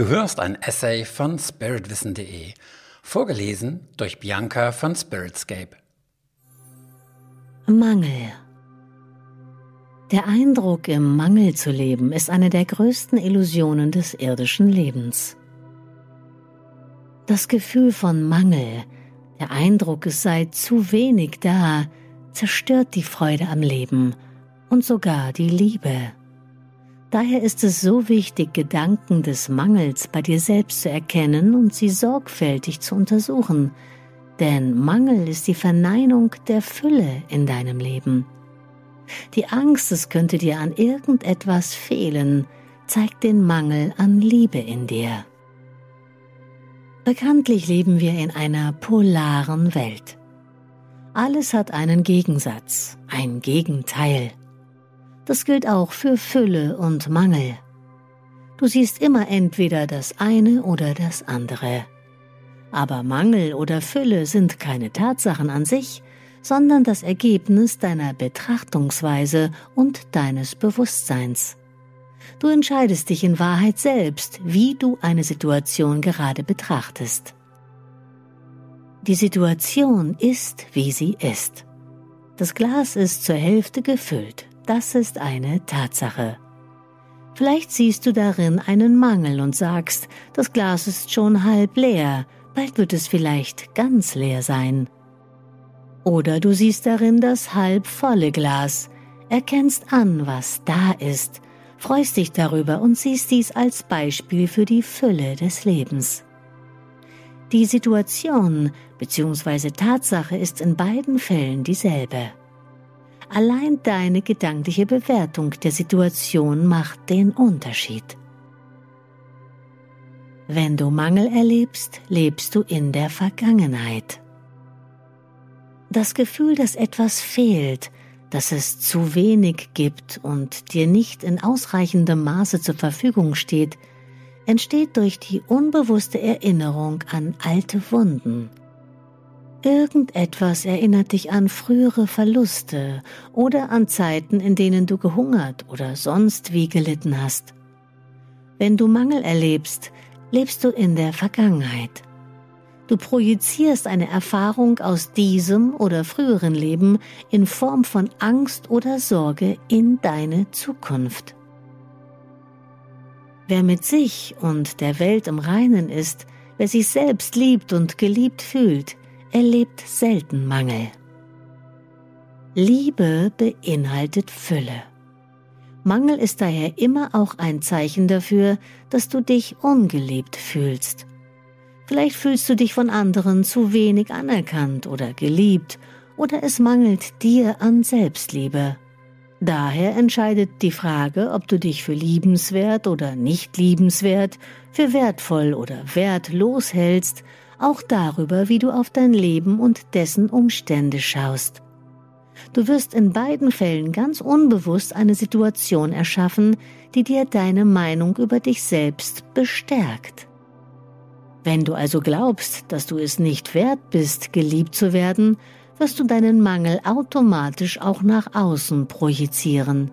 Du hörst ein Essay von spiritwissen.de, vorgelesen durch Bianca von Spiritscape. Mangel. Der Eindruck, im Mangel zu leben, ist eine der größten Illusionen des irdischen Lebens. Das Gefühl von Mangel, der Eindruck, es sei zu wenig da, zerstört die Freude am Leben und sogar die Liebe. Daher ist es so wichtig, Gedanken des Mangels bei dir selbst zu erkennen und sie sorgfältig zu untersuchen, denn Mangel ist die Verneinung der Fülle in deinem Leben. Die Angst, es könnte dir an irgendetwas fehlen, zeigt den Mangel an Liebe in dir. Bekanntlich leben wir in einer polaren Welt. Alles hat einen Gegensatz, ein Gegenteil. Das gilt auch für Fülle und Mangel. Du siehst immer entweder das eine oder das andere. Aber Mangel oder Fülle sind keine Tatsachen an sich, sondern das Ergebnis deiner Betrachtungsweise und deines Bewusstseins. Du entscheidest dich in Wahrheit selbst, wie du eine Situation gerade betrachtest. Die Situation ist, wie sie ist. Das Glas ist zur Hälfte gefüllt, das ist eine Tatsache. Vielleicht siehst du darin einen Mangel und sagst, das Glas ist schon halb leer, bald wird es vielleicht ganz leer sein. Oder du siehst darin das halb volle Glas, erkennst an, was da ist, freust dich darüber und siehst dies als Beispiel für die Fülle des Lebens. Die Situation bzw. Tatsache ist in beiden Fällen dieselbe. Allein deine gedankliche Bewertung der Situation macht den Unterschied. Wenn du Mangel erlebst, lebst du in der Vergangenheit. Das Gefühl, dass etwas fehlt, dass es zu wenig gibt und dir nicht in ausreichendem Maße zur Verfügung steht, entsteht durch die unbewusste Erinnerung an alte Wunden. Irgendetwas erinnert dich an frühere Verluste oder an Zeiten, in denen du gehungert oder sonst wie gelitten hast. Wenn du Mangel erlebst, lebst du in der Vergangenheit. Du projizierst eine Erfahrung aus diesem oder früheren Leben in Form von Angst oder Sorge in deine Zukunft. Wer mit sich und der Welt im Reinen ist, wer sich selbst liebt und geliebt fühlt, erlebt selten Mangel. Liebe beinhaltet Fülle. Mangel ist daher immer auch ein Zeichen dafür, dass du dich ungeliebt fühlst Vielleicht fühlst du dich von anderen zu wenig anerkannt oder geliebt oder es mangelt dir an Selbstliebe. Daher entscheidet die Frage, ob du dich für liebenswert oder nicht liebenswert, für wertvoll oder wertlos hältst, auch darüber, wie du auf dein Leben und dessen Umstände schaust. Du wirst in beiden Fällen ganz unbewusst eine Situation erschaffen, die dir deine Meinung über dich selbst bestärkt. Wenn du also glaubst, dass du es nicht wert bist, geliebt zu werden, wirst du deinen Mangel automatisch auch nach außen projizieren.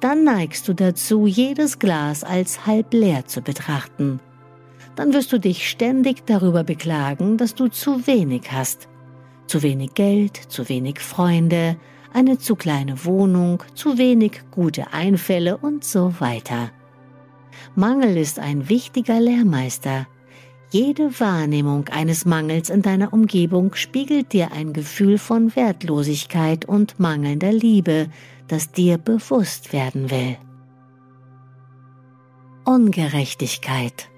Dann neigst du dazu, jedes Glas als halb leer zu betrachten. Dann wirst du dich ständig darüber beklagen, dass du zu wenig hast. Zu wenig Geld, zu wenig Freunde, eine zu kleine Wohnung, zu wenig gute Einfälle und so weiter. Mangel ist ein wichtiger Lehrmeister. Jede Wahrnehmung eines Mangels in deiner Umgebung spiegelt dir ein Gefühl von Wertlosigkeit und mangelnder Liebe, das dir bewusst werden will. Ungerechtigkeit.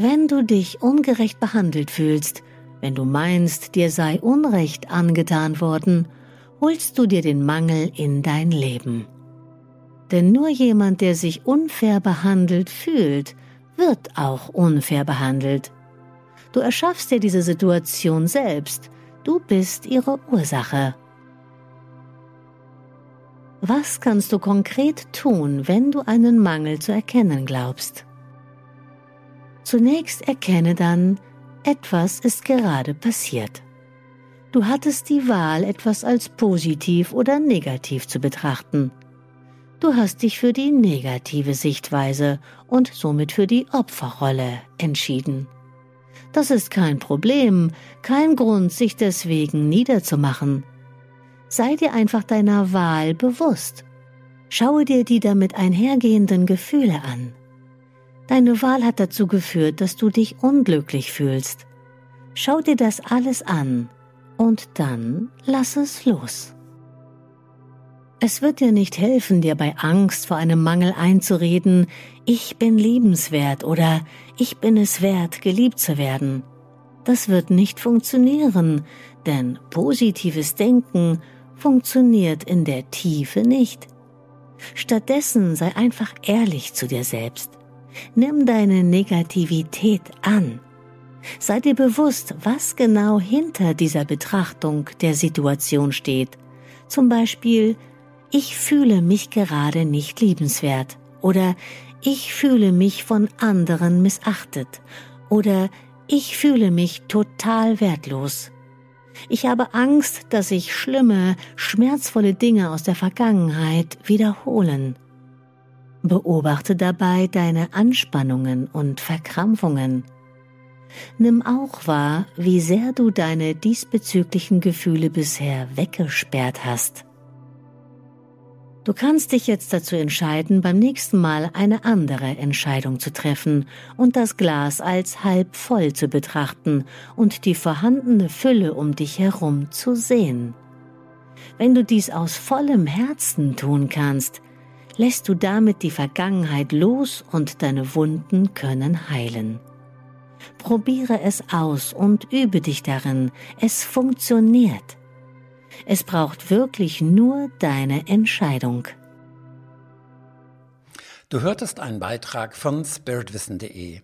Wenn du dich ungerecht behandelt fühlst, wenn du meinst, dir sei Unrecht angetan worden, holst du dir den Mangel in dein Leben. Denn nur jemand, der sich unfair behandelt fühlt, wird auch unfair behandelt. Du erschaffst dir diese Situation selbst, du bist ihre Ursache. Was kannst du konkret tun, wenn du einen Mangel zu erkennen glaubst? Zunächst erkenne dann, etwas ist gerade passiert. Du hattest die Wahl, etwas als positiv oder negativ zu betrachten. Du hast dich für die negative Sichtweise und somit für die Opferrolle entschieden. Das ist kein Problem, kein Grund, sich deswegen niederzumachen. Sei dir einfach deiner Wahl bewusst. Schaue dir die damit einhergehenden Gefühle an. Deine Wahl hat dazu geführt, dass du dich unglücklich fühlst. Schau dir das alles an und dann lass es los. Es wird dir nicht helfen, dir bei Angst vor einem Mangel einzureden, ich bin liebenswert oder ich bin es wert, geliebt zu werden. Das wird nicht funktionieren, denn positives Denken funktioniert in der Tiefe nicht. Stattdessen sei einfach ehrlich zu dir selbst. Nimm deine Negativität an. Sei dir bewusst, was genau hinter dieser Betrachtung der Situation steht. Zum Beispiel, ich fühle mich gerade nicht liebenswert oder ich fühle mich von anderen missachtet oder ich fühle mich total wertlos. Ich habe Angst, dass sich schlimme, schmerzvolle Dinge aus der Vergangenheit wiederholen. Beobachte dabei deine Anspannungen und Verkrampfungen. Nimm auch wahr, wie sehr du deine diesbezüglichen Gefühle bisher weggesperrt hast. Du kannst dich jetzt dazu entscheiden, beim nächsten Mal eine andere Entscheidung zu treffen und das Glas als halb voll zu betrachten und die vorhandene Fülle um dich herum zu sehen. Wenn du dies aus vollem Herzen tun kannst, lässt du damit die Vergangenheit los und deine Wunden können heilen. Probiere es aus und übe dich darin. Es funktioniert. Es braucht wirklich nur deine Entscheidung. Du hörtest einen Beitrag von spiritwissen.de.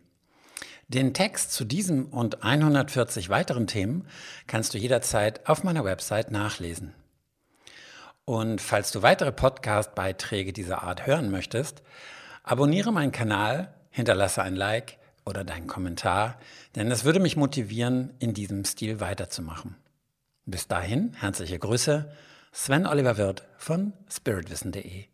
Den Text zu diesem und 140 weiteren Themen kannst du jederzeit auf meiner Website nachlesen. Und falls du weitere Podcast-Beiträge dieser Art hören möchtest, abonniere meinen Kanal, hinterlasse ein Like oder deinen Kommentar, denn es würde mich motivieren, in diesem Stil weiterzumachen. Bis dahin, herzliche Grüße, Sven Oliver Wirth von spiritwissen.de.